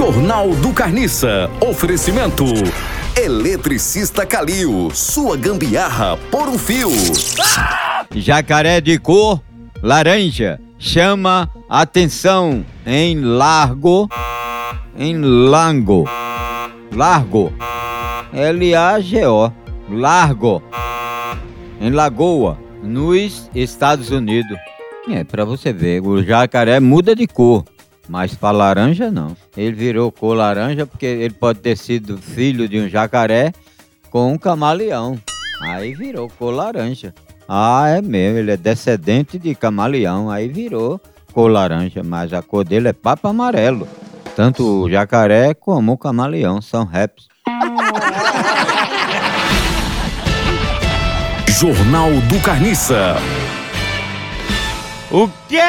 Jornal do Carniça. Oferecimento. Eletricista Calil. Sua gambiarra por um fio. Jacaré de cor laranja chama atenção em largo, em lango, largo, L-A-G-O, largo, em lagoa, nos Estados Unidos. É, pra você ver, o jacaré muda de cor. Mas para laranja não. Ele virou cor laranja porque ele pode ter sido filho de um jacaré com um camaleão. Aí virou cor laranja. Ah, é mesmo, ele é descendente de camaleão. Aí virou cor laranja, mas a cor dele é papo amarelo. Tanto o jacaré como o camaleão são raps. Jornal do Carniça. O quê?